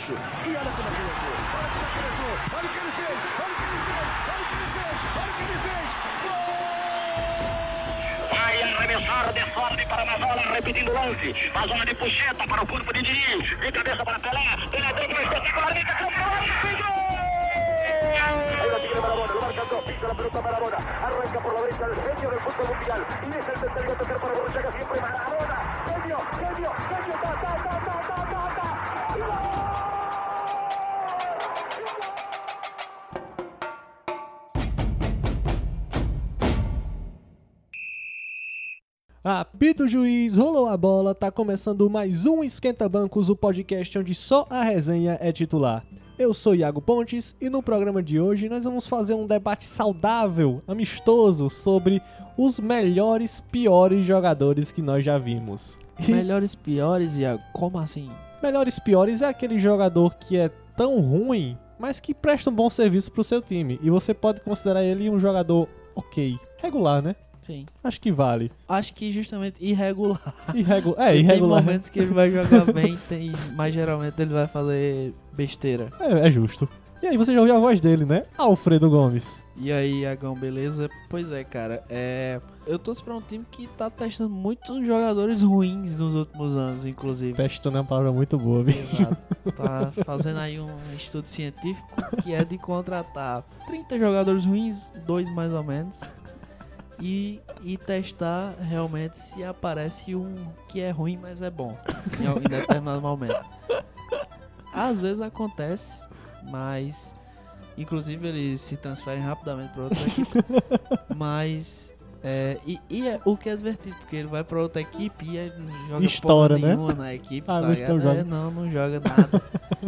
Gaúcho. E olha como ele entrou. Olha como ele entrou. Olha o que ele fez. Olha o que ele fez. Olha o que ele fez. Olha o que ele fez. Vai arremessar de sorte para Mazola, repetindo o lance. Mazola de puxeta para o corpo de Diniz. De cabeça para Pelé. Pelé dentro do espetacular. Liga com o Ahí lo tiene Marabona, lo marca dos, pisa la pelota Marabona, arranca por la derecha el genio del fútbol mundial, y es el tercero tocar para Borruchaga, siempre Marabona, genio, genio, genio, ta, ta, ta, ta, ta, ta, ta, Apita o juiz, rolou a bola, tá começando mais um Esquenta Bancos, o podcast onde só a resenha é titular. Eu sou Iago Pontes e no programa de hoje nós vamos fazer um debate saudável, amistoso, sobre os melhores, piores jogadores que nós já vimos. E Melhores piores, Iago? Como assim? melhores, piores é aquele jogador que é tão ruim, mas que presta um bom serviço pro seu time. E você pode considerar ele um jogador ok, regular, né? Sim. Acho que vale. Acho que justamente irregular. Irregu é, Tem irregular. momentos que ele vai jogar bem, tem, mas geralmente ele vai fazer besteira. É, é justo. E aí, você já ouviu a voz dele, né? Alfredo Gomes. E aí, Iagão, beleza? Pois é, cara. É... Eu torço pra um time que tá testando muitos jogadores ruins nos últimos anos, inclusive. Testando é uma palavra muito boa? Exato. Tá fazendo aí um estudo científico que é de contratar 30 jogadores ruins, dois mais ou menos, e, e testar realmente se aparece um que é ruim, mas é bom em, em determinado momento. Às vezes acontece, mas inclusive eles se transferem rapidamente para outra equipe. mas é, e, e é, o que é divertido, porque ele vai para outra equipe e ele não joga porra né? nenhuma na equipe. Ah, tá não, É, não, não joga nada.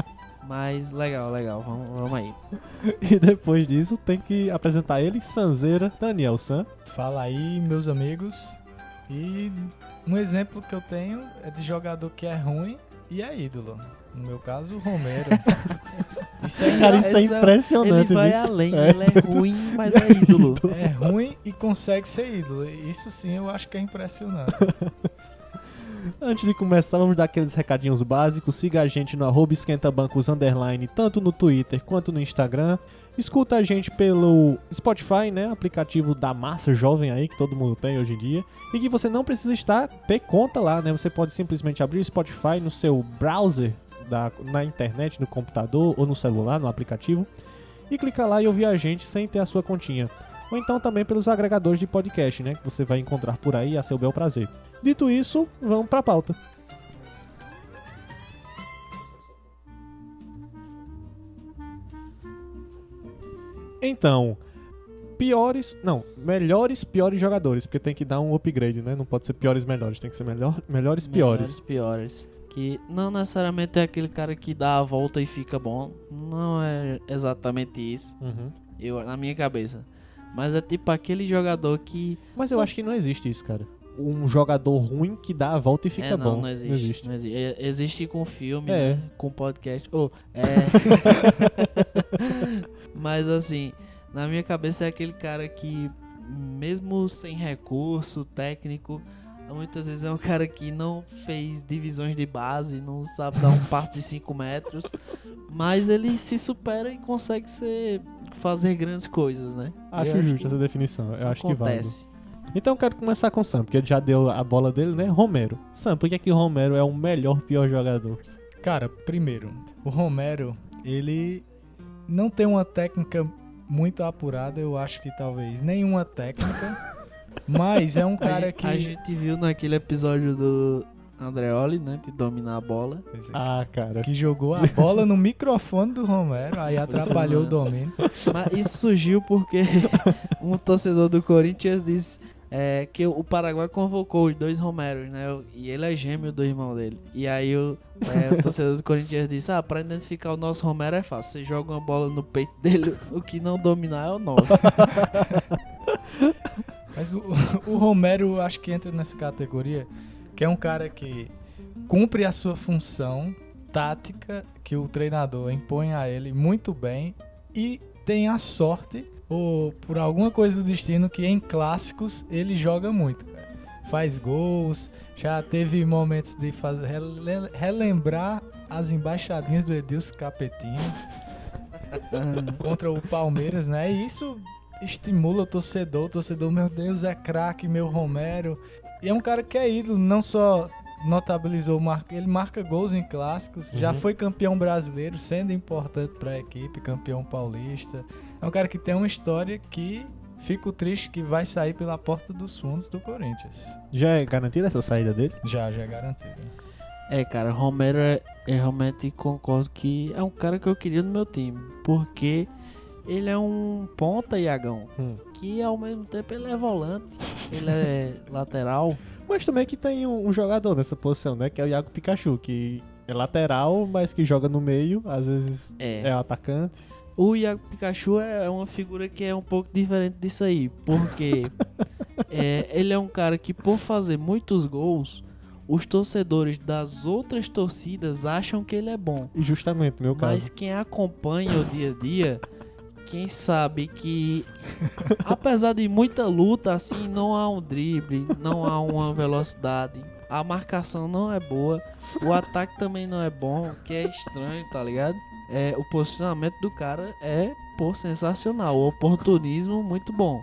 Mas legal, legal, vamos, vamos aí. E depois disso, tem que apresentar ele, Sanzeira, Daniel San. Fala aí, meus amigos. E um exemplo que eu tenho é de jogador que é ruim e é ídolo. No meu caso, o Romero. Isso é, Cara, isso é impressionante, Ele vai bicho. além, É. ele é ruim, mas é ídolo. é ruim e consegue ser ídolo. Isso sim eu acho que é impressionante. Antes de começar, vamos dar aqueles recadinhos básicos. Siga a gente no arroba esquentabancos underline, tanto no Twitter quanto no Instagram. Escuta a gente pelo Spotify, né? Aplicativo da massa jovem aí, que todo mundo tem hoje em dia. E que você não precisa estar, ter conta lá, né? Você pode simplesmente abrir o Spotify no seu browser, da, na internet, no computador ou no celular, no aplicativo. E clicar lá e ouvir a gente sem ter a sua continha. Ou então também pelos agregadores de podcast, né? Que você vai encontrar por aí a seu bel prazer. Dito isso, vamos pra pauta. Então, piores, não, melhores piores jogadores, porque tem que dar um upgrade, né? Não pode ser piores melhores, tem que ser melhor, melhores piores. Melhores piores. Que não necessariamente é aquele cara que dá a volta e fica bom. Não é exatamente isso, Uhum. eu, na minha cabeça. Mas é tipo aquele jogador que. Mas eu acho que não existe isso, cara. Um jogador ruim que dá a volta e fica é, não, bom. não existe. Não existe. É, existe com filme, É. né? com podcast. Oh, é. Mas assim, na minha cabeça é aquele cara que, mesmo sem recurso técnico, muitas vezes é um cara que não fez divisões de base, não sabe dar um passo de 5 metros, mas ele se supera e consegue ser, fazer grandes coisas, né? Acho Eu justa essa definição. Eu acho que vale. Então eu quero começar com o Sam, porque ele já deu a bola dele, né? Romero. Sam, por que, é que o Romero é o melhor pior jogador? Cara, primeiro, o Romero, ele não tem uma técnica muito apurada, eu acho que talvez nenhuma técnica. mas é um cara que. A gente viu naquele episódio do Andreoli, né? De dominar a bola. É, Ah, cara. que jogou a bola no microfone do Romero, aí atrapalhou o domínio. Mas isso surgiu porque um torcedor do Corinthians disse é, que o Paraguai convocou os dois Romeros, né? E ele é gêmeo do irmão dele. E aí o, é, o torcedor do Corinthians disse: Ah, pra identificar o nosso Romero é fácil. Você joga uma bola no peito dele, o que não dominar é o nosso. Mas o, o Romero acho que entra nessa categoria, que é um cara que cumpre a sua função tática que o treinador impõe a ele muito bem e tem a sorte ou por alguma coisa do destino que em clássicos ele joga muito. cara. faz gols, já teve momentos de fazer, rele- relembrar as embaixadinhas do Edilson Capetinho contra o Palmeiras, né? E isso estimula o torcedor, o torcedor, meu Deus, é craque, meu Romero. E é um cara que é ídolo, não só notabilizou, marca, ele marca gols em clássicos, já Uhum. foi campeão brasileiro, sendo importante para a equipe, campeão paulista. É um cara que tem uma história que fico triste que vai sair pela porta dos fundos do Corinthians. Já é garantida essa saída dele? Já, já é garantido. É, cara, Romero, é- eu realmente concordo que é um cara que eu queria no meu time. Porque ele é um ponta, Iagão, Hum. que ao mesmo tempo ele é volante, ele é lateral. Mas também que tem um, um jogador nessa posição, né? Que é o Iago Pikachu, que é lateral, mas que joga no meio, às vezes É. é atacante. O Iago Pikachu é uma figura que é um pouco diferente disso aí, porque é, ele é um cara que, por fazer muitos gols, os torcedores das outras torcidas acham que ele é bom. Justamente, meu Mas caso. quem acompanha o dia a dia, quem sabe que, apesar de muita luta, assim, não há um drible, não há uma velocidade, a marcação não é boa, o ataque também não é bom, o que é estranho, tá ligado? É, o posicionamento do cara é, pô, sensacional, o oportunismo muito bom.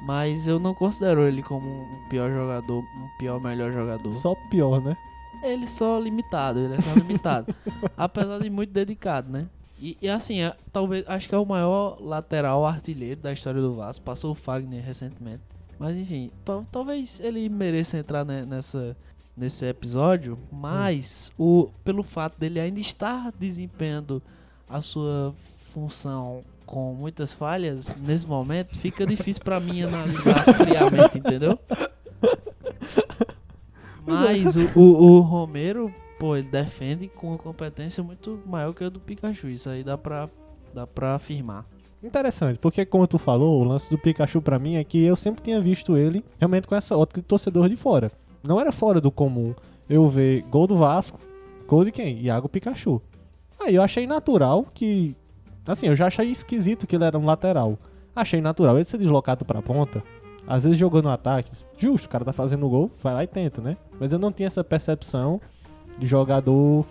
Mas eu não considero ele como um pior jogador, um pior melhor jogador. Só pior, né? Ele só limitado, ele é só limitado. Apesar de muito dedicado, né? E, e assim, é- talvez, acho que é o maior lateral artilheiro da história do Vasco. Passou o Fagner recentemente. Mas enfim, tal- talvez ele mereça entrar ne- nessa, nesse episódio, mas o, pelo fato dele ainda estar desempenhando a sua função com muitas falhas, nesse momento, fica difícil pra mim analisar friamente, entendeu? Mas o, o, o Romero, pô, ele defende com uma competência muito maior que a do Pikachu. Isso aí dá pra, dá pra afirmar. Interessante, porque como tu falou, o lance do Pikachu pra mim é que eu sempre tinha visto ele realmente com essa ótica de torcedor de fora. Não era fora do comum eu ver gol do Vasco, gol de quem? Iago Pikachu. Aí eu achei natural que. Assim, eu já achei esquisito que ele era um lateral. Achei natural ele ser deslocado pra ponta. Às vezes jogando ataque, justo, o cara tá fazendo gol, vai lá e tenta, né? Mas eu não tinha essa percepção de jogador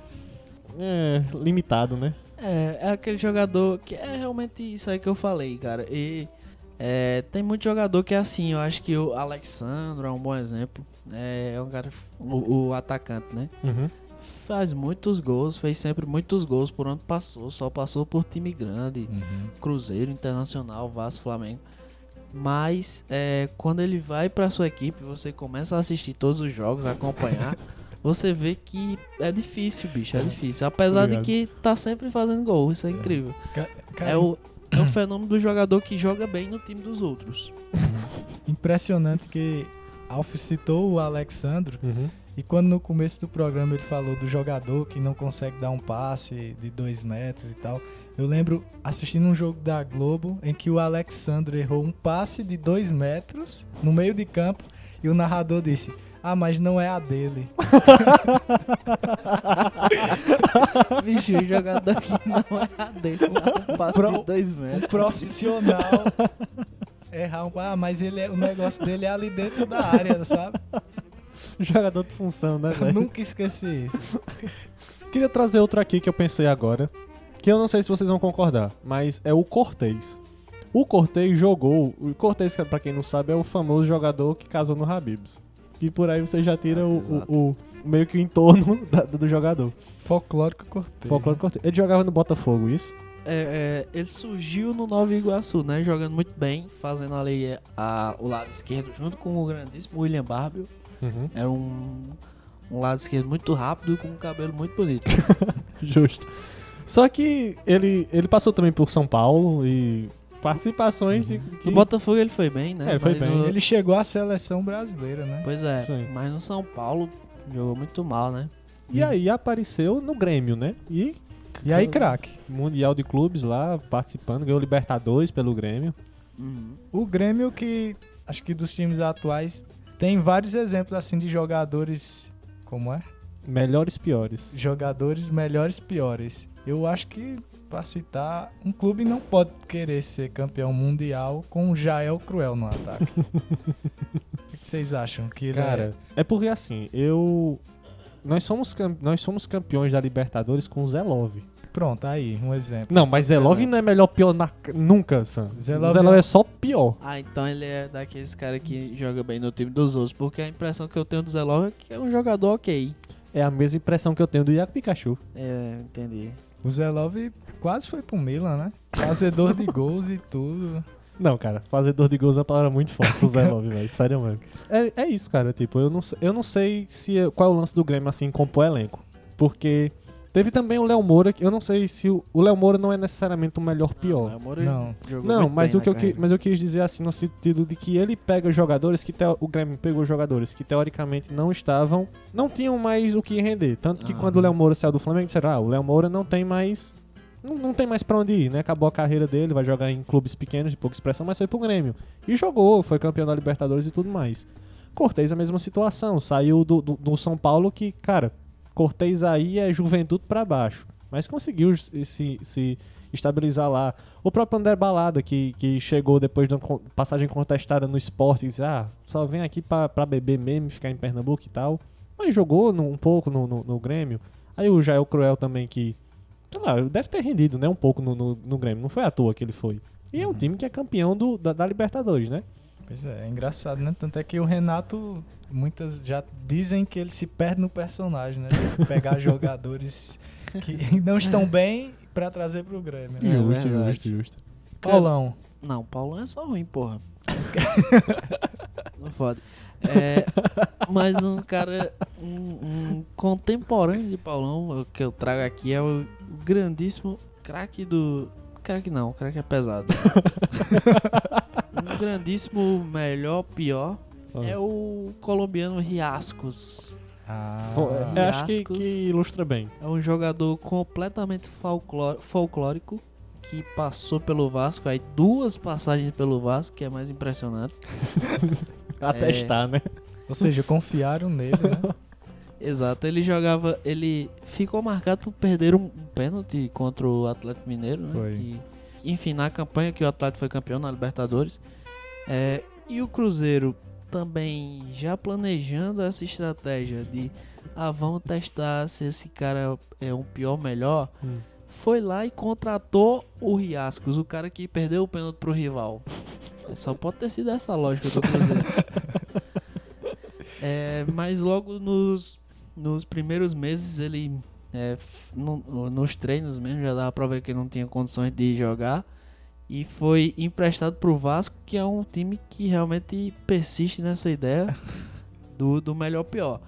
é, limitado, né? É, é aquele jogador que é realmente isso aí que eu falei, cara. E é, tem muito jogador que é assim. Eu acho que o Alexandro é um bom exemplo. É, é um cara, o, o atacante, né? Uhum. Faz muitos gols, fez sempre muitos gols por onde passou. Só passou por time grande. Cruzeiro, Internacional, Vasco, Flamengo. Mas é, quando ele vai pra sua equipe, você começa a assistir todos os jogos, acompanhar, você vê que é difícil, bicho, é difícil. Apesar de Obrigado. que tá sempre fazendo gol, isso é incrível. Ca- É o, é o fenômeno do jogador que joga bem no time dos outros. impressionante que Alf citou o Alexandro Uhum. e quando no começo do programa ele falou do jogador que não consegue dar um passe de dois metros e tal. Eu lembro assistindo um jogo da Globo em que o Alexandro errou um passe de dois metros no meio de campo e o narrador disse: Ah, mas não é a dele. Bicho, o jogador que não é a dele, um passe Pro- de dois metros. Profissional. Errar um ah, mas ele é, o negócio dele é ali dentro da área, sabe? Jogador de função, né, Eu velho? nunca esqueci isso. Queria trazer outro aqui que eu pensei agora, que eu não sei se vocês vão concordar, mas é o Cortez. O Cortez jogou, o Cortez, pra quem não sabe, é o famoso jogador que casou no Habibs. E por aí você já tira o, o- o- meio que o entorno da- do jogador. Folclórico Cortez. Folclore Cortez. Ele jogava no Botafogo, isso? É, é, ele surgiu no Nova Iguaçu, né? Jogando muito bem, fazendo ali a- o lado esquerdo junto com o grandíssimo William Barbio. Uhum. Era um, um lado esquerdo muito rápido com um cabelo muito bonito. Justo. Só que ele, ele passou também por São Paulo e participações de. Que... No Botafogo ele foi bem, né? É, ele foi bem. no- Ele chegou à seleção brasileira, né? Pois é, Sim. mas no São Paulo jogou muito mal, né? E aí apareceu no Grêmio, né? E E aí, craque? Mundial de Clubes lá, participando, ganhou Libertadores pelo Grêmio. Uhum. O Grêmio que acho que dos times atuais tem vários exemplos assim de jogadores como é? Melhores piores. Jogadores melhores piores. Eu acho que pra citar, um clube não pode querer ser campeão mundial com o Jael Cruel no ataque. que vocês acham? Que ele Cara, é porque assim, eu. Nós somos, cam- nós somos campeões da Libertadores com o Zelov. é... Pronto, aí, um exemplo. Não, mas Zelov não é melhor pior na... nunca, Sam. Zelov Zelov é- é só pior. Ah, então ele é daqueles caras que joga bem no time dos outros. Porque a impressão que eu tenho do Zé Love é que é um jogador ok. É a mesma impressão que eu tenho do Iago Pikachu. É, entendi. O Zé Love quase foi pro Milan, né? Fazedor de gols e tudo. Não, cara, fazedor de gols é uma palavra muito forte pro Zelov, velho. Sério mesmo. É, é isso, cara. Tipo, eu não, sei- eu não sei se qual é o lance do Grêmio assim compor elenco. Porque teve também o Léo Moura, que eu não sei se o, Léo Moura não é necessariamente o melhor pior. Não, Moura Não. jogou Não, mas o que eu, que- mas eu quis dizer assim no sentido de que ele pega jogadores que o Grêmio pegou jogadores que teoricamente não estavam, não tinham mais o que render, tanto que Ah. quando o Léo Moura saiu do Flamengo disseram: "Ah, o Léo Moura não tem mais não, não tem mais pra onde ir, né? Acabou a carreira dele, vai jogar em clubes pequenos de pouca expressão, mas foi pro Grêmio. E jogou, foi campeão da Libertadores e tudo mais. Cortez a mesma situação, saiu do, do, do São Paulo que, cara, Cortez aí é juventude pra baixo. Mas conseguiu se, se estabilizar lá. O próprio André Balada, que, que chegou depois de uma passagem contestada no esporte, e disse, ah, só vem aqui pra, pra beber mesmo, ficar em Pernambuco e tal. Mas jogou no- um pouco no, no, no Grêmio. Aí o Jael Cruel também, que, sei lá, deve ter rendido, né, um pouco no, no, no Grêmio. Não foi à toa que ele foi. E é um time que é campeão do, da, da Libertadores, né? Pois é, é engraçado, né? Tanto é que o Renato, muitas já dizem que ele se perde no personagem, né? De Pegar jogadores que não estão bem pra trazer pro Grêmio, né? É justo, verdade. justo, justo. Paulão. Não, Paulão é só ruim, porra. Não foda. É, mas um cara, um, um contemporâneo de Paulão, o que eu trago aqui é o grandíssimo craque do. Craque não, craque é pesado. Um grandíssimo melhor, pior, Ah. é o colombiano Riascos. Ah, eu acho que, que ilustra bem. É um jogador completamente folcló- folclórico que passou pelo Vasco, aí duas passagens pelo Vasco, que é mais impressionante. Atestar, né? Ou seja, confiaram nele, né? Exato, ele jogava, ele ficou marcado por perder um, um pênalti contra o Atlético Mineiro, né? Foi. Que- enfim, na campanha que o Atlético foi campeão na Libertadores. É, e o Cruzeiro também já planejando essa estratégia de ah, vamos testar se esse cara é um pior ou melhor. Hum. Foi lá e contratou o Riascos, o cara que perdeu o pênalti pro rival. Só pode ter sido essa lógica do Cruzeiro. É, mas logo nos, nos primeiros meses ele é, no- no- nos treinos mesmo já dava pra ver que ele não tinha condições de jogar. E foi emprestado pro Vasco que é um time que realmente persiste nessa ideia do, do melhor pior.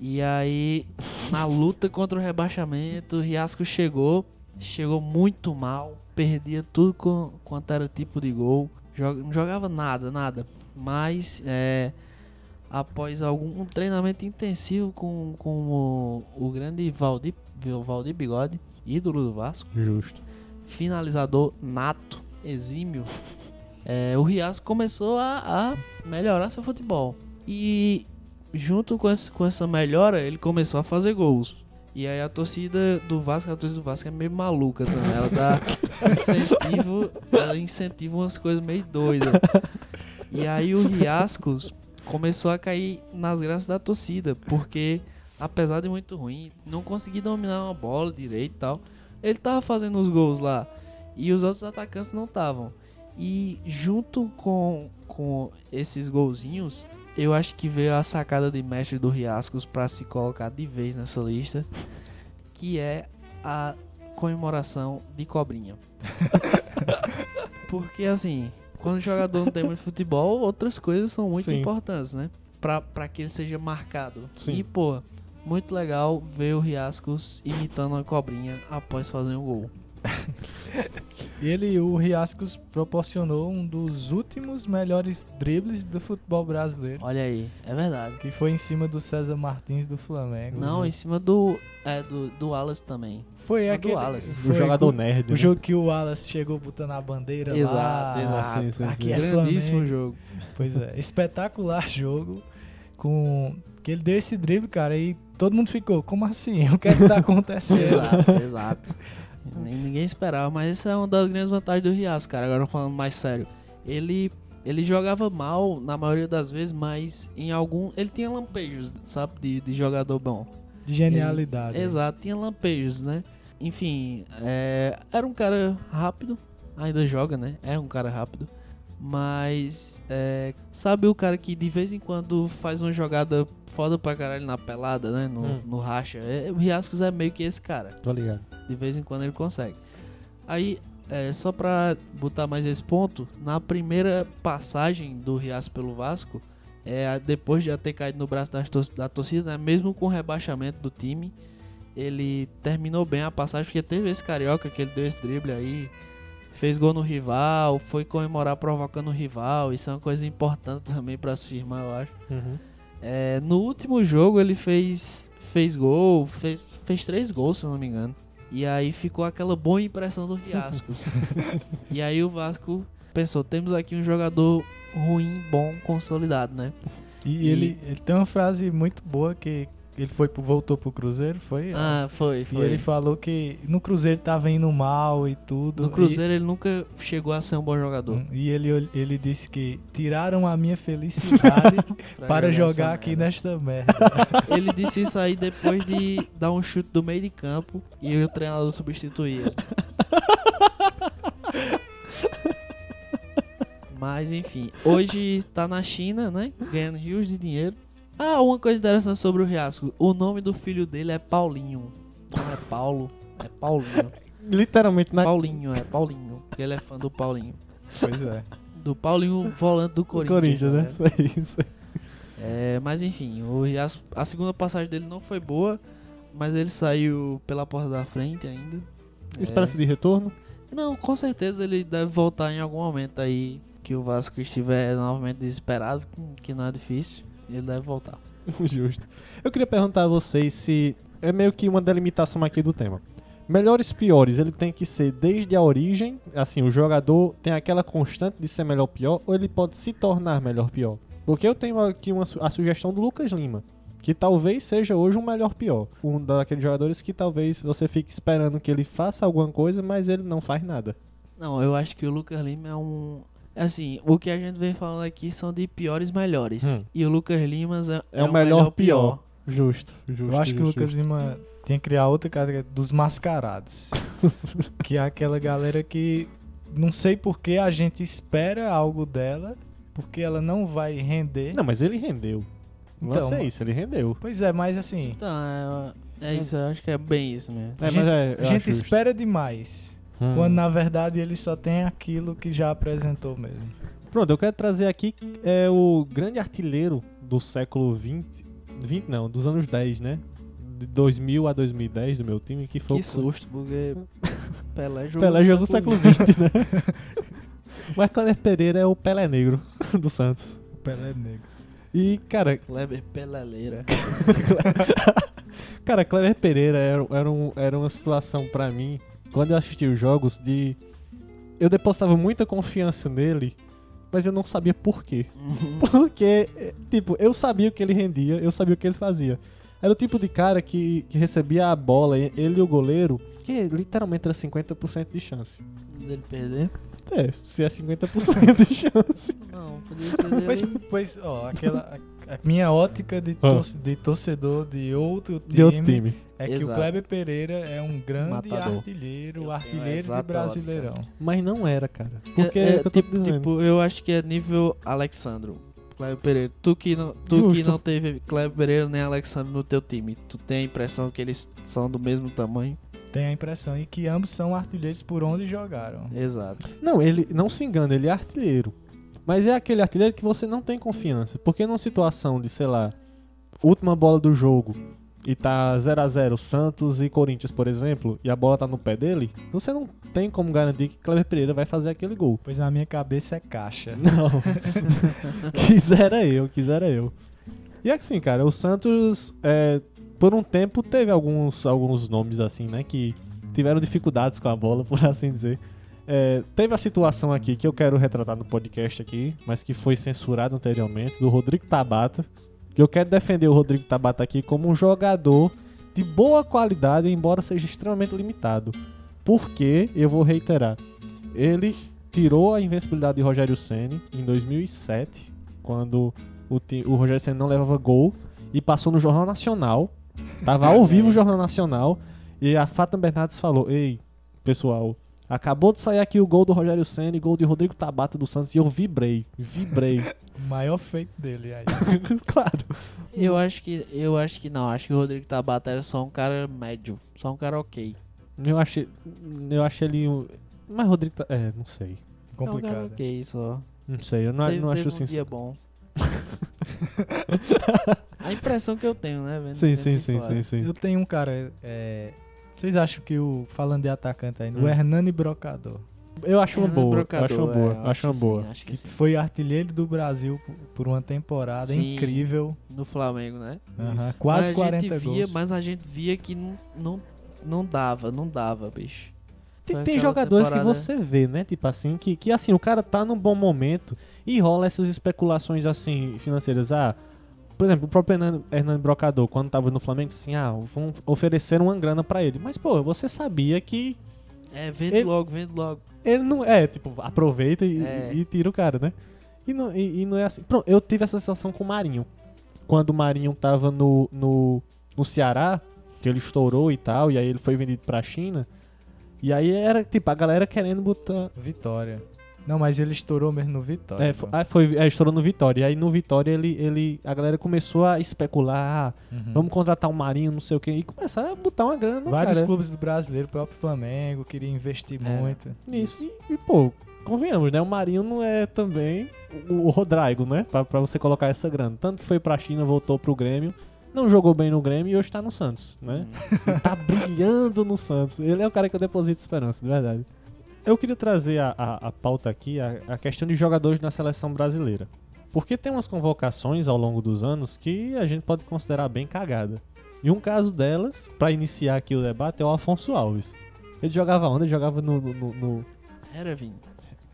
E aí na luta contra o rebaixamento o Riasco chegou chegou muito mal perdia tudo com, quanto era tipo de gol. Joga- não jogava nada nada. Mas é, após algum um treinamento intensivo com, com o, o grande Valdir, Valdir Bigode, ídolo do Vasco, Justo. finalizador nato, exímio, é, o Riasco começou a, a melhorar seu futebol. E junto com, esse, com essa melhora, ele começou a fazer gols. E aí a torcida do Vasco, a torcida do Vasco é meio maluca também. Ela dá incentivo, ela incentiva umas coisas meio doidas. E aí o Riascos começou a cair nas graças da torcida, porque apesar de muito ruim, não conseguia dominar uma bola direito e tal, ele tava fazendo os gols lá e os outros atacantes não estavam. E junto com, com esses golzinhos, eu acho que veio a sacada de mestre do Riascos para se colocar de vez nessa lista, que é a comemoração de cobrinha. Porque assim, quando o jogador não tem muito futebol, outras coisas são muito Sim. importantes, né? Pra, pra que ele seja marcado. Sim. E, pô, muito legal ver o Riascos imitando a cobrinha após fazer um gol. E ele, o Riascos, proporcionou um dos últimos melhores dribles do futebol brasileiro. Olha aí, é verdade. Que foi em cima do César Martins do Flamengo. Não, em cima do. É, do, do Wallace também. Foi cima do aquele. Wallace. O foi jogador com- nerd. O né? jogo que o Wallace chegou botando a bandeira Exato, lá. exato. sim, sim, Aqui sim. é Grandíssimo Flamengo. jogo. Pois é, espetacular jogo. Com. Que ele deu esse drible, cara, e todo mundo ficou, como assim? O que é que tá acontecendo? Exato, exato. Nem- Ninguém esperava, mas essa é uma das grandes vantagens do Rias, cara. Agora falando mais sério. Ele Ele jogava mal na maioria das vezes, mas em algum. Ele tinha lampejos, sabe? De, de jogador bom. De genialidade. Exato, tinha lampejos, né? Enfim, é, era um cara rápido, ainda joga, né? É um cara rápido. Mas, é, sabe o cara que de vez em quando faz uma jogada foda pra caralho na pelada, né? No, Hum. no racha. É, o Riascos é meio que esse cara. Tô ligado. De vez em quando ele consegue. Aí, é, só pra botar mais esse ponto, na primeira passagem do Riasco pelo Vasco, é, depois de já ter caído no braço das tor- da torcida, né, mesmo com o rebaixamento do time, ele terminou bem a passagem, porque teve esse carioca que ele deu esse drible aí, fez gol no rival, foi comemorar provocando o rival, isso é uma coisa importante também pra se firmar, eu acho. Uhum. É, no último jogo ele fez, fez gol, fez, fez três gols, se eu não me engano. E aí ficou aquela boa impressão do Riascos. e aí o Vasco pensou, temos aqui um jogador ruim, bom, consolidado, né? E, ele, ele tem uma frase muito boa que ele foi pro- voltou pro Cruzeiro, foi? Ah, foi, E foi. ele falou que no Cruzeiro tava indo mal e tudo. No Cruzeiro ele nunca chegou a ser um bom E, jogador. e ele, ele disse que tiraram a minha felicidade para jogar aqui merda. nesta merda. Ele disse isso aí depois de dar um chute do meio de campo e o treinador substituía. Mas enfim, hoje tá na China, né? Ganhando rios de dinheiro. Ah, uma coisa interessante sobre o Riasco: o nome do filho dele é Paulinho. Não é Paulo, é Paulinho. Literalmente na Paulinho, é Paulinho. Porque ele é fã do Paulinho. pois é. Do Paulinho, volante do Corinthians. Corinthians, né? né? Isso aí, isso aí. É, mas enfim, o Riasco, a segunda passagem dele não foi boa, mas ele saiu pela porta da frente ainda. Esperança de retorno? Não, com certeza ele deve voltar em algum momento aí que o Vasco estiver novamente desesperado, que não é difícil, ele deve voltar. Justo. Eu queria perguntar a vocês se é meio que uma delimitação aqui do tema. Melhores piores, ele tem que ser desde a origem, assim, o jogador tem aquela constante de ser melhor pior, ou ele pode se tornar melhor pior? Porque eu tenho aqui uma, a sugestão do Lucas Lima, que talvez seja hoje um melhor pior. Um daqueles jogadores que talvez você fique esperando que ele faça alguma coisa, mas ele não faz nada. Não, eu acho que o Lucas Lima é um. Assim, o que a gente vem falando aqui são de piores melhores. Hum. E o Lucas Lima é, É, o melhor, pior. Justo, justo. Eu acho que o justo, Lucas justo. Lima tem que criar outra categoria dos mascarados. que é aquela galera que não sei por que a gente espera algo dela, porque ela não vai render. Não, mas ele rendeu. Então, lance é isso, ele rendeu. Pois é, mas assim, Então, é, é isso, eu acho que é bem isso mesmo. É, a gente, mas é, a gente justo. espera demais. Hum. Quando na verdade ele só tem aquilo que já apresentou mesmo. Pronto, eu quero trazer aqui é o grande artilheiro do século 20, 20 não, dos anos 10, né? De 2000 a 2010 do meu time, que foi Que o susto, porque Pelé jogou Pelé no jogou no século 20, né? Mas Kleber Pereira é o Pelé Negro do Santos. O Pelé negro. E, cara, Kleber Peleleira. cara, Kleber Pereira era, era, um- era uma situação pra mim, quando eu assisti os jogos, de. Eu depositava muita confiança nele, mas eu não sabia por quê. Porque, eh, tipo, eu sabia o que ele rendia, eu sabia o que ele fazia. Era o tipo de cara que, que recebia a bola, e- ele e o goleiro, que literalmente era 50% de chance. dele perder? É, se é 50% de chance. Não, podia ser dele. Pois, pois ó, aquela. A, a minha ótica de, Ah. tor- de torcedor de outro time, De outro time. É que o Exato. Kleber Pereira é um grande Matador. artilheiro, artilheiro de Brasileirão. Mas não era, cara. Porque é, é, que eu tô tipo, dizendo. tipo, eu acho que é nível Alexandro. Kleber Pereira. Tu que não, tu que não teve Kleber Pereira nem Alexandro no teu time, tu tem a impressão que eles são do mesmo tamanho? Tem a impressão e que ambos são artilheiros por onde jogaram. Exato. Não, ele não se engana, ele é artilheiro. Mas é aquele artilheiro que você não tem confiança. Porque numa situação de, sei lá, última bola do jogo e tá 0 a 0 Santos e Corinthians, por exemplo, e a bola tá no pé dele, você não tem como garantir que Kleber Pereira vai fazer aquele gol. Pois na minha cabeça é caixa. Não. quisera eu, quisera eu. E assim, cara, o Santos, é, por um tempo, teve alguns, alguns nomes assim, né, que tiveram dificuldades com a bola, por assim dizer. É, teve a situação aqui que eu quero retratar no podcast aqui, mas que foi censurado anteriormente, do Rodrigo Tabata. Que eu quero defender o Rodrigo Tabata aqui como um jogador de boa qualidade, embora seja extremamente limitado. Porque, eu vou reiterar, ele tirou a invencibilidade de Rogério Ceni em 2007, quando o, o Rogério Ceni não levava gol e passou no Jornal Nacional. Tava ao vivo o Jornal Nacional e a Fátima Bernardes falou: "Ei, pessoal, acabou de sair aqui o gol do Rogério Ceni, gol de Rodrigo Tabata do Santos e eu vibrei, vibrei". Maior feito dele aí. claro. Eu acho que eu acho que não, acho que o Rodrigo Tabata era só um cara médio, só um cara ok. Eu achei eu achei ele um... mas Rodrigo é, não sei. É um cara Complicado. ok só. Não sei, eu não, Teve- não acho um dia bom. a impressão que eu tenho, né, vendo? Sim, vendo sim, sim, sim, sim. Eu tenho um cara. é, Vocês acham que o. Falando de atacante ainda, Hum. o Hernani Brocador, Eu acho uma boa, eu Brocador, acho uma é, boa, eu eu acho uma boa. sim, acho que que foi artilheiro do Brasil por- uma temporada Sim. incrível. No Flamengo, né? Aham, Quase mas a 40 gente via, gols. Mas a gente via que não, não, não dava, não dava, bicho. Tem, tem jogadores que você vê, né? Tipo assim, que, que assim, o cara tá num bom momento e rola essas especulações assim, financeiras. Ah, por exemplo, o próprio Hernando, Hernando Brocador, quando tava no Flamengo, disse assim, ah, vão oferecer uma grana pra ele. Mas, pô, você sabia que É, vende Ele- logo, vende logo. ele não é, tipo, aproveita e, É. e tira o cara, né? E não, e, e não é assim. Pronto, eu tive essa sensação com o Marinho. Quando o Marinho tava no, no, no Ceará, que ele estourou e tal, e aí ele foi vendido pra China. E aí era, tipo, a galera querendo botar. Vitória. Não, mas ele estourou mesmo no Vitória. É, foi, ah, foi, é, estourou no Vitória. E aí no Vitória ele, ele, a galera começou a especular, ah, Uhum. vamos contratar um Marinho, não sei o quê. E começaram a botar uma grana no Vários cara. clubes do brasileiro, o próprio Flamengo, queria investir É. muito. Isso. E, e, pô, convenhamos, né? O Marinho não é também o, o Rodrigo, né? Pra, pra você colocar essa grana. Tanto que foi pra China, voltou pro Grêmio. Não jogou bem no Grêmio e hoje tá no Santos, né? Ele tá brilhando no Santos. Ele é o cara que eu deposito esperança, de verdade. Eu queria trazer a, a, a pauta aqui, a, a questão de jogadores na seleção brasileira. Porque tem umas convocações ao longo dos anos que a gente pode considerar bem cagada. E um caso delas, pra iniciar aqui o debate, é o Afonso Alves. Ele jogava onde? Ele jogava no- no- no, no Heravin.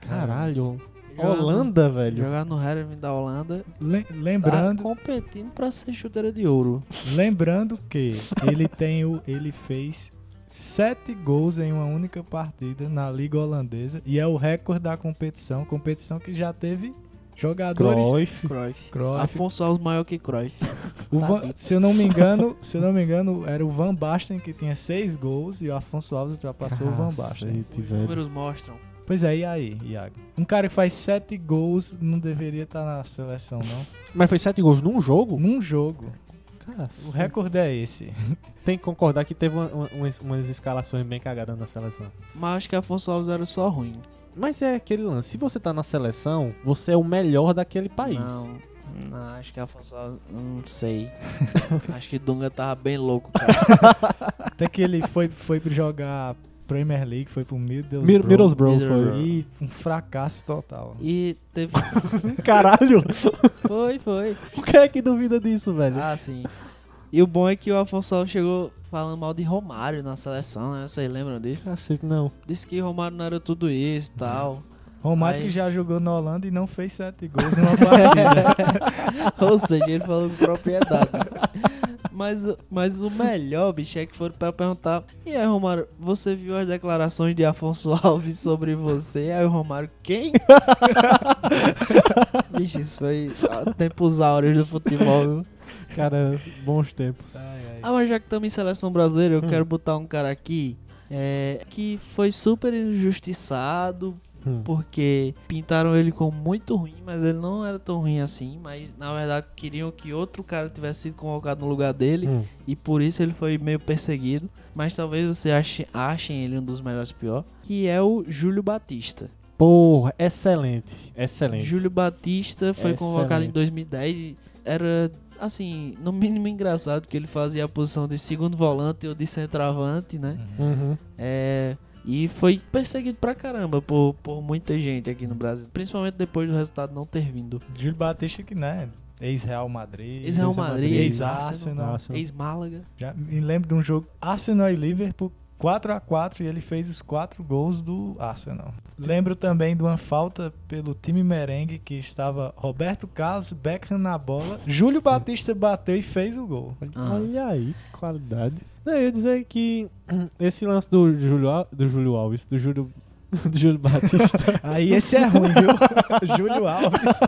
Caralho. Jogar no- Holanda, velho. Jogar no Heravin da Holanda. Le- Tá lembrando, competindo pra ser chuteira de ouro. lembrando que ele tem o, ele fez sete gols em uma única partida na liga holandesa e é o recorde da competição, competição que já teve jogadores. Cruyff. Cruyff. Cruyff. Afonso Alves maior que Cruyff. O Van- Tá se eu não me engano, se eu não me engano, era o Van Basten que tinha seis gols e o Afonso Alves ultrapassou o Van Basten. Cacete, Os números mostram. Pois é, e aí, Iago? Um cara que faz sete gols não deveria estar na seleção, não? Mas foi sete gols num jogo? Num jogo. O Cacete. recorde é esse. Tem que concordar que teve uma- uma- umas, umas escalações bem cagadas na seleção. Mas acho que Afonso Alves era só ruim. Mas é aquele lance. Se você tá na seleção, você é o melhor daquele país. Não, não, acho que Afonso Alves. Não sei. acho que Dunga tava bem louco, cara. Até que ele foi, foi pra jogar Premier League, foi pro Middlesbrough. Mir- Middlesbrough Middlesbrough. foi. E um fracasso total. E teve. Caralho! Foi, foi. Por que é que duvida disso, velho? Ah, sim. E o bom é que o Afonso Alves chegou falando mal de Romário na seleção, né? Vocês lembram disso? Cacete, não. Disse que Romário não era tudo isso e tal. Romário Aí- que já jogou na Holanda e não fez sete gols numa partida. Ou seja, ele falou com propriedade. Mas, mas o melhor, bicho, é que foram pra perguntar: E aí, Romário, você viu as declarações de Afonso Alves sobre você? Aí o Romário, quem? bicho, isso foi tempos áureos do futebol, viu? Cara, bons tempos. Ai, ai. Ah, mas já que estamos em seleção brasileira, eu Hum. quero botar um cara aqui é, que foi super injustiçado. Hum. Porque pintaram ele como muito ruim, mas ele não era tão ruim assim. Mas na verdade queriam que outro cara tivesse sido convocado no lugar dele. Hum. E por isso ele foi meio perseguido. Mas talvez você ache, achem ele um dos melhores pior. Que é o Júlio Batista. Porra, excelente. Excelente. Júlio Batista foi convocado em Excelente. 2010 e era, assim, no mínimo engraçado, porque ele fazia a posição de segundo volante ou de centroavante, né? Uhum. É, e foi perseguido pra caramba por, por muita gente aqui no Brasil. Principalmente depois do resultado não ter vindo. Júlio Batista que, né? Ex-Real Madrid. Ex-Real Madrid, Ex-Arsenal. ex-Arsenal, Arsenal. ex-Málaga. Já me lembro de um jogo Arsenal e Liverpool 4x4 e ele fez os quatro gols do Arsenal. Lembro também de uma falta pelo time merengue que estava Roberto Carlos, Beckham na bola, Júlio Batista bateu e fez o gol. Ah. Olha aí, que qualidade. Não, eu ia dizer que esse lance do Júlio, Al- do Júlio Alves, do Júlio do Júlio Batista. Aí esse é ruim, viu? Júlio Alves.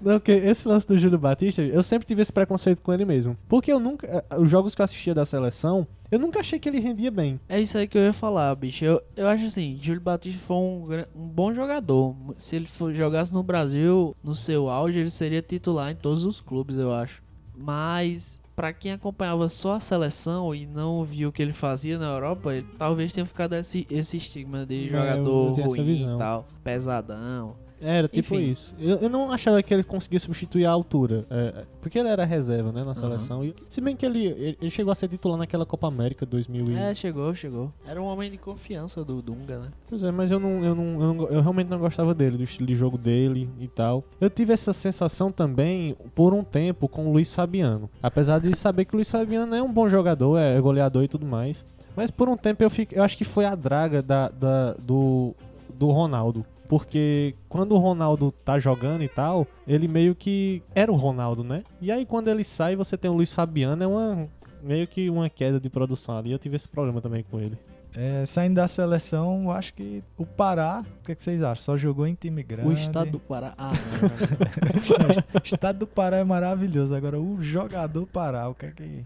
Não, porque esse lance do Júlio Batista, eu sempre tive esse preconceito com ele mesmo. Porque eu nunca. eh, Os jogos que eu assistia da seleção, eu nunca achei que ele rendia bem. É isso aí que eu ia falar, bicho. Eu, eu acho assim, Júlio Batista foi um, um bom jogador. Se ele for, jogasse no Brasil, no seu auge, ele seria titular em todos os clubes, eu acho. Mas, pra quem acompanhava só a seleção e não viu o que ele fazia na Europa, ele talvez tenha ficado esse, esse estigma de É, jogador essa ruim e tal, pesadão. Era tipo Enfim. isso. Eu, eu não achava que ele conseguia substituir a altura. é, porque ele era reserva, né, na seleção. E, se bem que ele, ele, ele chegou a ser titular naquela Copa América 2000 e... É, chegou, chegou. Era um homem de confiança do Dunga, né? Pois é, mas eu não, eu não, eu não- eu realmente não gostava dele, do estilo de jogo dele e tal. Eu tive essa sensação também por um tempo com o Luiz Fabiano. Apesar de saber que o Luiz Fabiano é um bom jogador, é goleador e tudo mais. Mas por um tempo eu, fico, eu acho que foi a draga da, da- do, do Ronaldo. Porque quando o Ronaldo tá jogando e tal, ele meio que era o Ronaldo, né? E aí quando ele sai, você tem o Luiz Fabiano, é uma meio que uma queda de produção ali. Eu tive esse problema também com ele. É, saindo da seleção, eu acho que o Pará, o que, é que vocês acham? Só jogou em time grande. O estado do Pará. Ah, não, não. o estado do Pará é maravilhoso. Agora, o jogador Pará, o que é que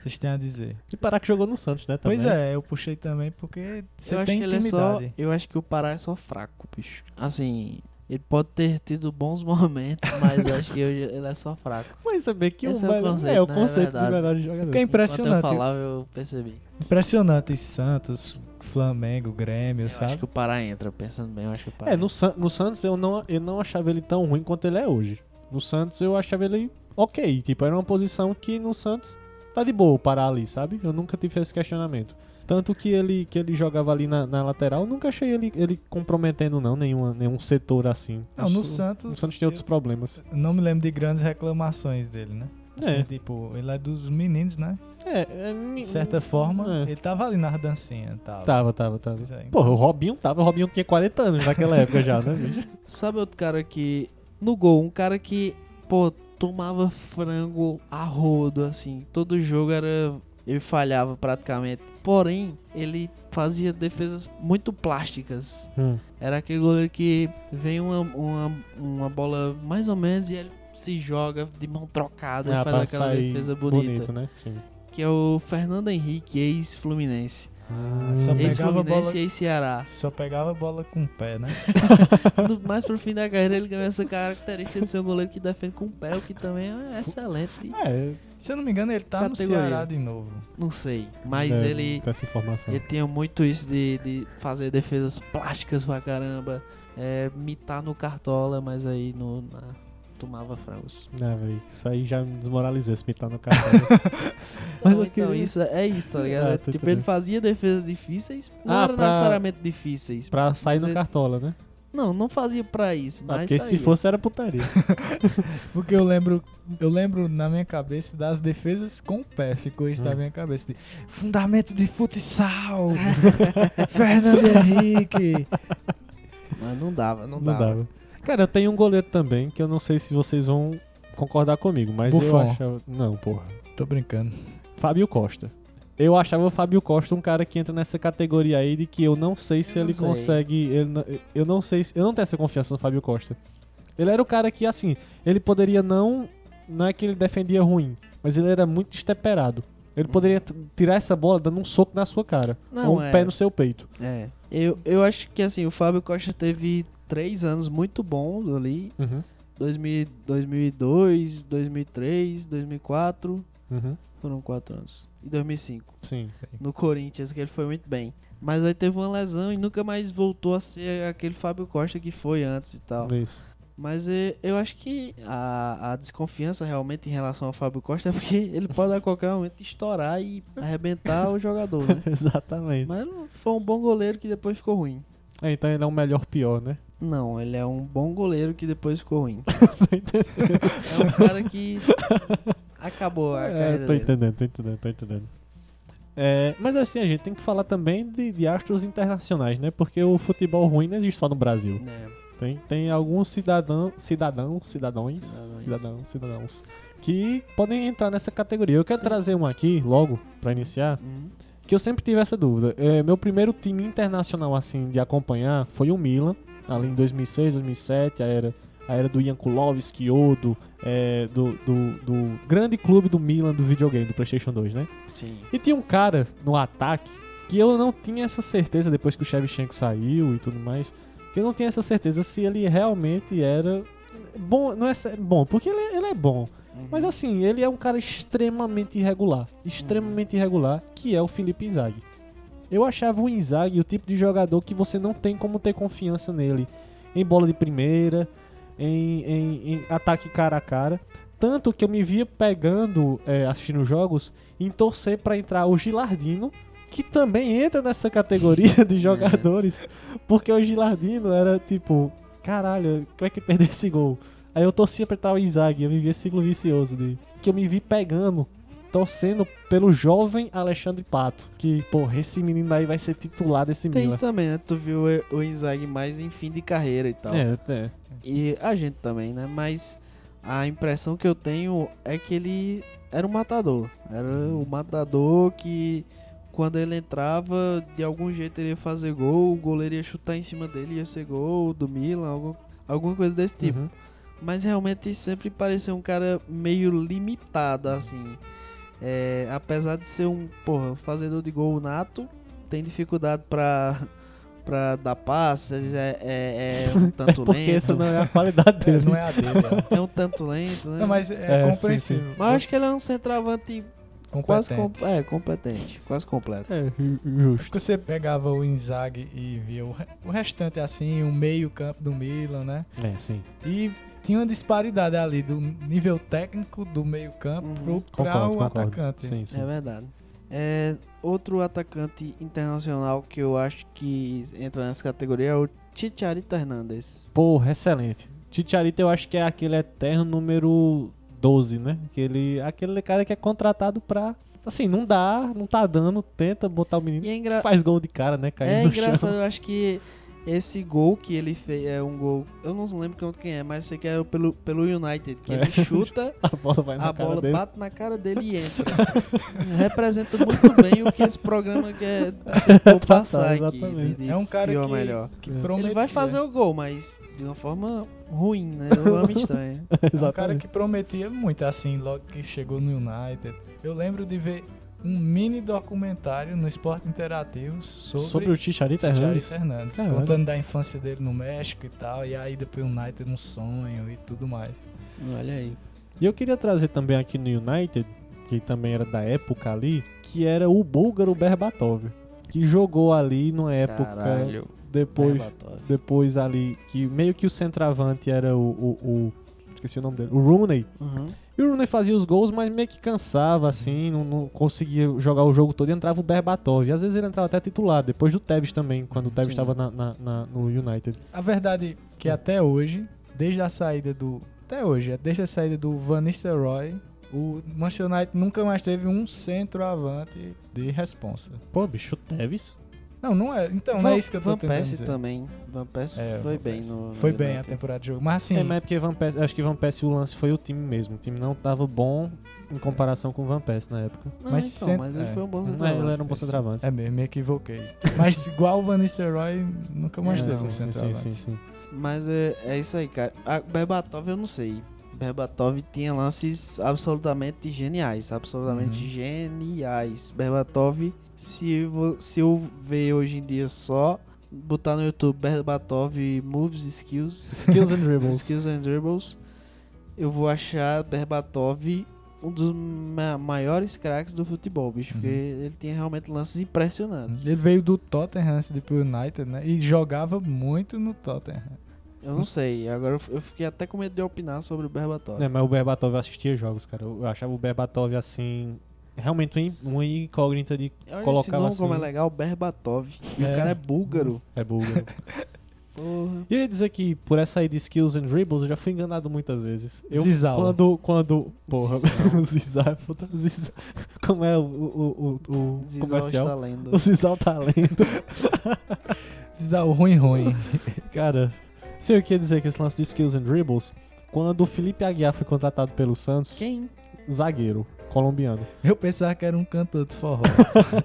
vocês têm a dizer? E parar que jogou no Santos, né? Também. Pois é, eu puxei também porque eu você acho tem que ele é só. intimidade. Eu acho que o Pará é só fraco, bicho. Assim, ele pode ter tido bons momentos, mas eu acho que hoje ele é só fraco. Mas saber que Esse o é o melhor- conceito, é o né? É conceito de verdade. verdade de jogador. Porque é Enquanto eu impressionante. falava, eu percebi. Impressionante. Santos, Flamengo, Grêmio, Eu sabe? acho que o Pará entra, pensando bem, eu acho que o Pará É, no, San- no Santos eu não, eu não achava ele tão ruim quanto ele é hoje. No Santos eu achava ele ok. Tipo, era uma posição que no Santos tá de boa parar ali, sabe? Eu nunca tive esse questionamento. Tanto que ele, que ele jogava ali na, na lateral, eu nunca achei ele, ele comprometendo, não, nenhuma, nenhum setor assim. Não, no O- Santos, O Santos tem outros problemas. Não me lembro de grandes reclamações dele, né? Assim, É. tipo, ele é dos meninos, né? É, é mi- De certa forma, é. ele tava ali nas dancinhas. Tava, tava, tava. É. Porra, o Robinho tava. O Robinho tinha 40 anos naquela época já, né, bicho? Sabe outro cara que. No gol, um cara que, pô, tomava frango a rodo, assim. Todo jogo era. Ele falhava praticamente. Porém, ele fazia defesas muito plásticas. Hum. Era aquele goleiro que vem uma, uma, uma bola mais ou menos e ele se joga de mão trocada e Ah, faz aquela defesa bonita. bonito, né? Sim. Que é o Fernando Henrique, ex-Fluminense. Ah, só pegava bola, e ex-Ceará. só pegava a bola com o pé, né? No- Mais pro fim da carreira ele ganhou essa característica de ser um goleiro que defende com o pé, o que também é excelente. É, Se eu não me engano, ele tá no Categoria. Ceará de novo. Não sei, mas é, ele, tem essa informação. ele tinha muito isso de, de fazer defesas plásticas pra caramba, é, mitar no cartola, mas aí no, na, tomava frangos. Não, velho, isso aí já me desmoralizou esse mitar no cartão. Mas Não, então, isso é isso, tá ligado? Ah, tipo, ele fazia defesas difíceis, não Ah, eram pra- necessariamente difíceis. pra sair no cartola, né? Não, não fazia pra isso, Ah, mas porque se saía. fosse era putaria. Porque eu lembro, eu lembro na minha cabeça das defesas com o pé. Ficou isso Hum. na minha cabeça. De, Fundamento de futsal! Fernando Henrique! Mas não dava, não, Não dava. dava. Cara, eu tenho um goleiro também, que eu não sei se vocês vão concordar comigo, mas eu Buffon. achava... Não, porra. Tô brincando. Fábio Costa. Eu achava o Fábio Costa um cara que entra nessa categoria aí de que eu não sei se Eu ele sei. consegue. ele não- eu não sei se. Eu não tenho essa confiança no Fábio Costa. Ele era o cara que, assim, ele poderia não. Não é que ele defendia ruim, mas ele era muito esteperado. Ele poderia t- tirar essa bola dando um soco na sua cara. Não, ou um é. pé no seu peito. É. Eu, eu acho que assim, o Fábio Costa teve três anos muito bons ali. Uhum. 2000, 2002, 2003, 2004. Uhum. Foram quatro anos. E 2005. Sim. No Corinthians, que ele foi muito bem. Mas aí teve uma lesão e nunca mais voltou a ser aquele Fábio Costa que foi antes e tal. Isso. Mas é, eu acho que a, a desconfiança realmente em relação ao Fábio Costa é porque ele pode a qualquer momento estourar e arrebentar o jogador, né? Exatamente. Mas foi um bom goleiro que depois ficou ruim. É, então ele é um melhor pior, né? Não, ele é um bom goleiro que depois ficou ruim. é um cara que acabou a É, carreira tô dele. entendendo, tô entendendo, tô entendendo. É, mas assim, a gente tem que falar também de, de astros internacionais, né? Porque o futebol ruim não existe só no Brasil. É. Tem, tem alguns cidadão, cidadãos, cidadãos, Cidadãos. cidadãos, cidadãos, que podem entrar nessa categoria. Eu quero trazer um aqui, logo, pra iniciar, Hum. que eu sempre tive essa dúvida. É, meu primeiro time internacional, assim, de acompanhar foi o Milan, ali em 2006, 2007, a era, a era do Ian Kulowski, Odo, é, do, do, do grande clube do Milan do videogame, do PlayStation 2, né? Sim. E tinha um cara no ataque que eu não tinha essa certeza, depois que o Shevchenko saiu e tudo mais, que eu não tinha essa certeza se ele realmente era bom, não é bom, porque ele, ele é bom, mas assim, ele é um cara extremamente irregular, extremamente irregular, que é o Felipe Inzaghi. Eu achava o Inzaghi o tipo de jogador que você não tem como ter confiança nele em bola de primeira, em, em- em ataque cara a cara. Tanto que eu me via pegando, é, assistindo jogos, em torcer pra entrar o Gilardino, que também entra nessa categoria de jogadores, porque o Gilardino era tipo, caralho, como é que perdeu esse gol? Aí eu torcia pra entrar o Inzaghi, eu me via esse ciclo vicioso de que eu me vi pegando, torcendo pelo jovem Alexandre Pato, que, porra, esse menino aí vai ser titular desse Tem Milan. isso também, né? Tu viu o- Inzaghi mais em fim de carreira e tal. É, é. E a gente também, né? Mas a impressão que eu tenho é que ele era um matador. Era o matador que quando ele entrava, de algum jeito ele ia fazer gol, o goleiro ia chutar em cima dele, ia ser gol do Milan, algum, alguma coisa desse tipo. Uhum. Mas realmente sempre pareceu um cara meio limitado, assim. É, apesar de ser um, porra, fazedor de gol nato, tem dificuldade pra, pra dar passes, é, é, é um tanto Porque lento. essa não é a qualidade É, dele. não é a dele. é. É um tanto lento, né? Não, mas é, É, sim, compreensível. Mas eu acho que ele é um centroavante quase competente. com, é, competente, quase completo. É, ju- justo. Porque você pegava o Inzaghi e via o, o restante assim, o meio campo do Milan, né? É, sim. E tinha uma disparidade ali do nível técnico do meio campo Uhum. Concordo, o concordo. atacante. Sim, sim. É verdade. É, outro atacante internacional que eu acho que entra nessa categoria é o Chicharito Hernandes. Porra, excelente. Titiarito eu acho que é aquele eterno número 12, né? Aquele, aquele cara que é contratado pra. Assim, não dá, não tá dando, tenta botar o menino. E é, engra... Faz gol de cara, né? Caindo é no engraçado, chão. eu acho que esse gol que ele fez é um gol. Eu não lembro contra quem é, mas sei que era pelo, pelo United, que É. ele chuta, A bola vai na a cara bola dele. bate na cara dele e entra. Representa muito bem o que esse programa quer tentou passar aqui. exatamente. de- É um cara que, melhor. que É. prometia. Ele vai fazer o gol, mas de uma forma ruim, né? De uma forma estranha. É um cara que prometia muito, assim, logo que chegou no United. Eu lembro de ver um mini documentário no Esporte Interativo sobre, Sobre o Chicharito Chicharito Hernandes. Hernandes, contando da infância dele no México e tal, e aí depois o United um sonho e tudo mais. Olha aí. E eu queria trazer também aqui no United, que também era da época ali, que era o búlgaro Berbatov, que jogou ali numa época Caralho. depois Berbatov. depois ali que meio que o centroavante era o, o, o- esqueci o nome dele, o Rooney. Uhum. E o Rooney fazia os gols, mas meio que cansava assim, não, não conseguia jogar o jogo todo e entrava o Berbatov. E às vezes ele entrava até titular, depois do Tevez também, quando o Tevez estava na, na- na- no United. A verdade é que até hoje, desde a saída do. Até hoje, desde a saída do Van Nistelrooy, o Manchester United nunca mais teve um centroavante de responsa. Pô, bicho, o Tevez? Não, não é. Então, não Van, é isso que eu tô Van tentando Persie dizer. também. Van Persie É, foi Van bem no, no Foi bem a temporada de jogo. Mas assim, É, mas é porque Van Persie, acho que Van Persie o lance foi o time mesmo. O time não tava bom em comparação com o Van Persie na época. Não, Mas então, cent- mas ele é. foi um bom Não, centroavante. ele era um bom centroavante. é mesmo, me equivoquei. Mas igual o Van Nistelrooy, nunca mais É, teve sim, um sim, sim, centroavante. sim, sim. Mas é, é isso aí, cara. A Berbatov eu não sei. Berbatov tinha lances absolutamente geniais. Absolutamente Uhum. geniais. Berbatov, se, se eu ver hoje em dia só, botar no YouTube Berbatov Moves Skills, Skills and dribbles. Skills and Dribbles, eu vou achar Berbatov um dos ma- maiores craques do futebol, bicho. Uhum. Porque ele tinha realmente lances impressionantes. Ele veio do Tottenham antes de pro United, né? E jogava muito no Tottenham. Eu não sei. Agora eu fiquei até com medo de opinar sobre o Berbatov. É, mas o Berbatov eu assistia jogos, cara. Eu achava o Berbatov assim. Realmente uma in- uma incógnita de. Olha esse colocava nome como é assim. legal, Berbatov. E É. o cara é búlgaro. É búlgaro. Porra. E eu ia dizer que por essa aí de skills and dribbles eu já fui enganado muitas vezes. Eu, Zizal. Quando. quando porra, Zizal. o Zizal. puta, Zizal. Como é o, o, o, o Zizal comercial? está lendo. O Zizal tá lendo. Zizal, ruim, ruim. Cara, se eu queria dizer que esse lance de skills and dribbles, quando o Felipe Aguiar foi contratado pelo Santos, Quem? zagueiro, colombiano. Eu pensava que era um cantor de forró.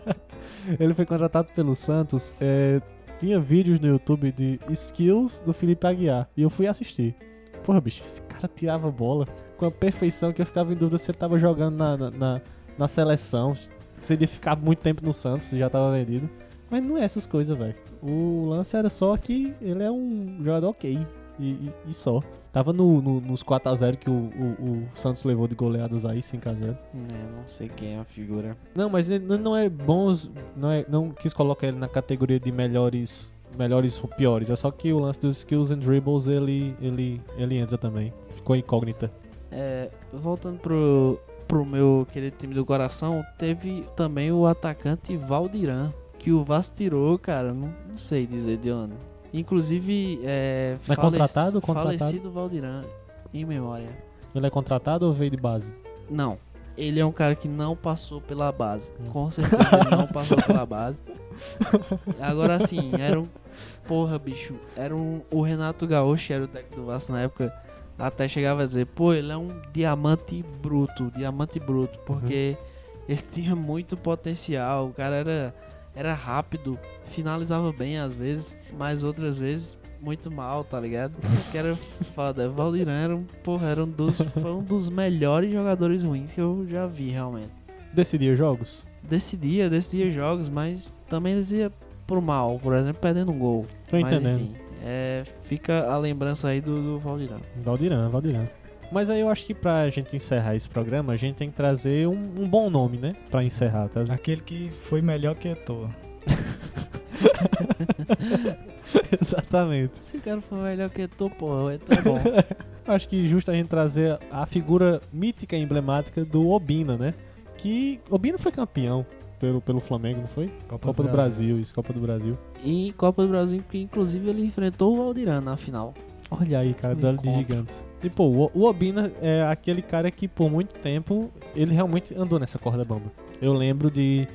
ele foi contratado pelo Santos. é, tinha vídeos no YouTube de skills do Felipe Aguiar. E eu fui assistir. Porra, bicho, esse cara tirava bola com a perfeição que eu ficava em dúvida se ele tava jogando na, na, na, na seleção. Se ele ia ficar muito tempo no Santos, se já tava vendido. Mas não é essas coisas, velho. O lance era só que ele é um jogador ok. E, e- e só. Tava no, no- nos 4x0 que o, o- o Santos levou de goleadas aí, 5x0. É, não sei quem é a figura. Não, mas não- não é bons. Não, é, não quis colocar ele na categoria de melhores. Melhores ou piores. É só que o lance dos skills and dribbles ele, ele, ele entra também. Ficou incógnita. É, voltando pro, pro meu querido time do coração, teve também o atacante Valdiran, que o Vasco tirou, cara, não, não sei dizer de onde. Inclusive, é. Mas falec- contratado? Contratado? Falecido Valdiran, em memória. Ele é contratado ou veio de base? Não, ele é um cara que não passou pela base. Hum. Com certeza ele não passou pela base. Agora assim, era um. Porra, bicho. Era um. O Renato Gaúcho era o técnico do Vasco na época. Até chegava a dizer, pô, ele é um diamante bruto. Diamante bruto. Porque ele tinha muito potencial. O cara era, era rápido. Finalizava bem às vezes. Mas outras vezes muito mal, tá ligado? Isso que era foda. Valdiran era um, porra, era um dos, foi um dos melhores jogadores ruins que eu já vi, realmente. Decidia jogos? Decidia, decidia jogos, mas também decidia pro mal, por exemplo, perdendo um gol. Tô mas entendendo. enfim, é, fica a lembrança aí do, do Valdirão. Valdiran, Valdiran. Mas aí eu acho que pra gente encerrar esse programa, a gente tem que trazer um, um bom nome, né? Pra encerrar, tá? Aquele que foi melhor que Eto'o. Exatamente. Esse cara foi melhor que tu, porra, é tão bom. Acho que justo a gente trazer a figura mítica e emblemática do Obina, né? Que Obina foi campeão pelo, pelo Flamengo, não foi? Copa do Brasil, isso, Copa do Brasil. e Copa do Brasil, que inclusive ele enfrentou o Valdirão na final. Olha aí, cara, duelo de gigantes. E pô, o, o Obina é aquele cara que por muito tempo ele realmente andou nessa corda bamba. Eu lembro de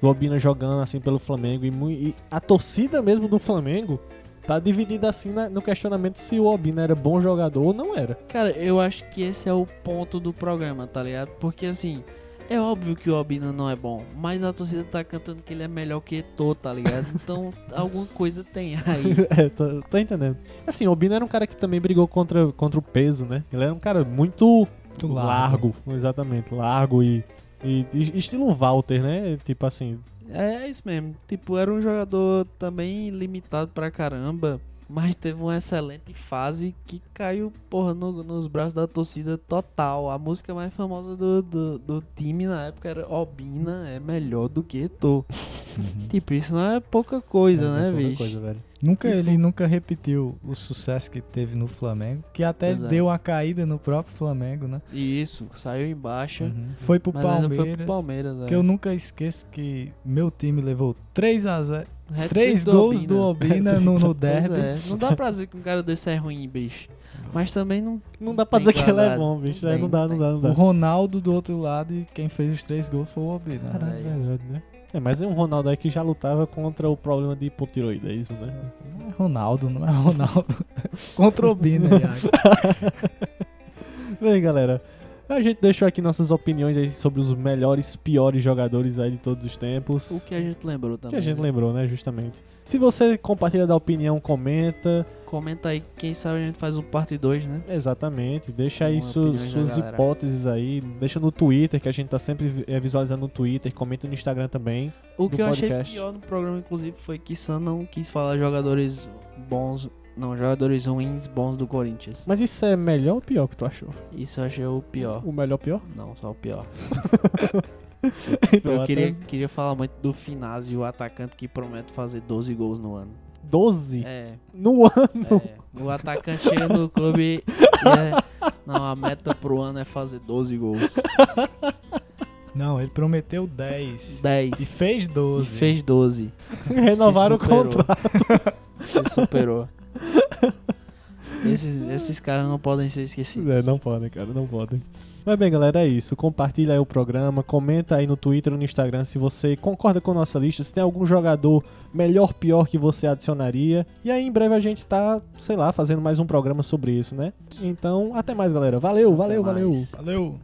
do Obina jogando assim pelo Flamengo e, mui- e a torcida mesmo do Flamengo tá dividida assim na- no questionamento se o Obina era bom jogador ou não era. Cara, eu acho que esse é o ponto do programa, tá ligado? Porque assim, é óbvio que o Albina não é bom, mas a torcida tá cantando que ele é melhor que Eto'o, tá ligado? Então alguma coisa tem aí. é, tô, tô entendendo. Assim, o Obina era um cara que também brigou contra, contra o peso, né? Ele era um cara muito Muito largo, exatamente, largo e, e, e estilo Walter, né? Tipo assim, É isso mesmo. Tipo, era um jogador também limitado pra caramba. Mas teve uma excelente fase que caiu, porra, no- nos braços da torcida total. A música mais famosa do, do, do time na época era Obina é melhor do que Eto'o. Tipo, isso não é pouca coisa, é, né, pouca bicho? coisa, velho. Nunca, ele nunca repetiu o sucesso que teve no Flamengo, que até é. deu uma caída no próprio Flamengo, né? Isso, saiu em baixa. Foi pro Palmeiras. foi pro Palmeiras, é. Que eu nunca esqueço que meu time levou 3 a 0 Hat-trick Três do gols Obina. do Obina no, no derby. é, Não dá pra dizer que um cara desse é ruim, bicho. Mas também não. Não dá pra dizer que ele é bom, bicho. Não É, não dá, não dá, não O dá. Ronaldo do outro lado e quem fez os três gols foi o Obina. Caralho, é verdade, né? É, mas é um Ronaldo aí que já lutava contra o problema de hipotiroidismo, né? Não é Ronaldo, não é Ronaldo. Contra o Obina, Iago. Bem, galera, a gente deixou aqui nossas opiniões aí sobre os melhores, piores jogadores aí de todos os tempos. O que a gente lembrou também. que a gente né? lembrou, né, justamente. Se você compartilha da opinião, comenta. Comenta aí, quem sabe a gente faz um parte 2, né? Exatamente. Deixa aí Com suas, hipóteses aí. Deixa no Twitter, que a gente tá sempre eh, visualizando no Twitter. Comenta no Instagram também. O que eu achei podcast. pior no programa, inclusive, foi que Sam não quis falar jogadores bons. Não, jogadores ruins bons do Corinthians. Mas isso é melhor ou pior que tu achou? Isso eu achei o pior. O melhor ou pior? Não, só o pior. Então, Eu até queria, queria falar muito do Finazzi, o atacante que promete fazer 12 gols no ano. 12 É, no ano. é. O atacante chega no clube e é, Não, a meta pro ano é fazer 12 gols. Não, ele prometeu 10. 10. E fez E 12. fez 12. Renovaram o contrato. Se superou. Esses, esses caras não podem ser esquecidos. É, não podem, cara, não podem. Mas bem, galera, é isso. Compartilha aí o programa, comenta aí no Twitter ou no Instagram se você concorda com a nossa lista, se tem algum jogador melhor, pior que você adicionaria. E aí em breve a gente tá, sei lá, fazendo mais um programa sobre isso, né? Então, até mais, galera. Valeu, valeu, mais. valeu. Valeu.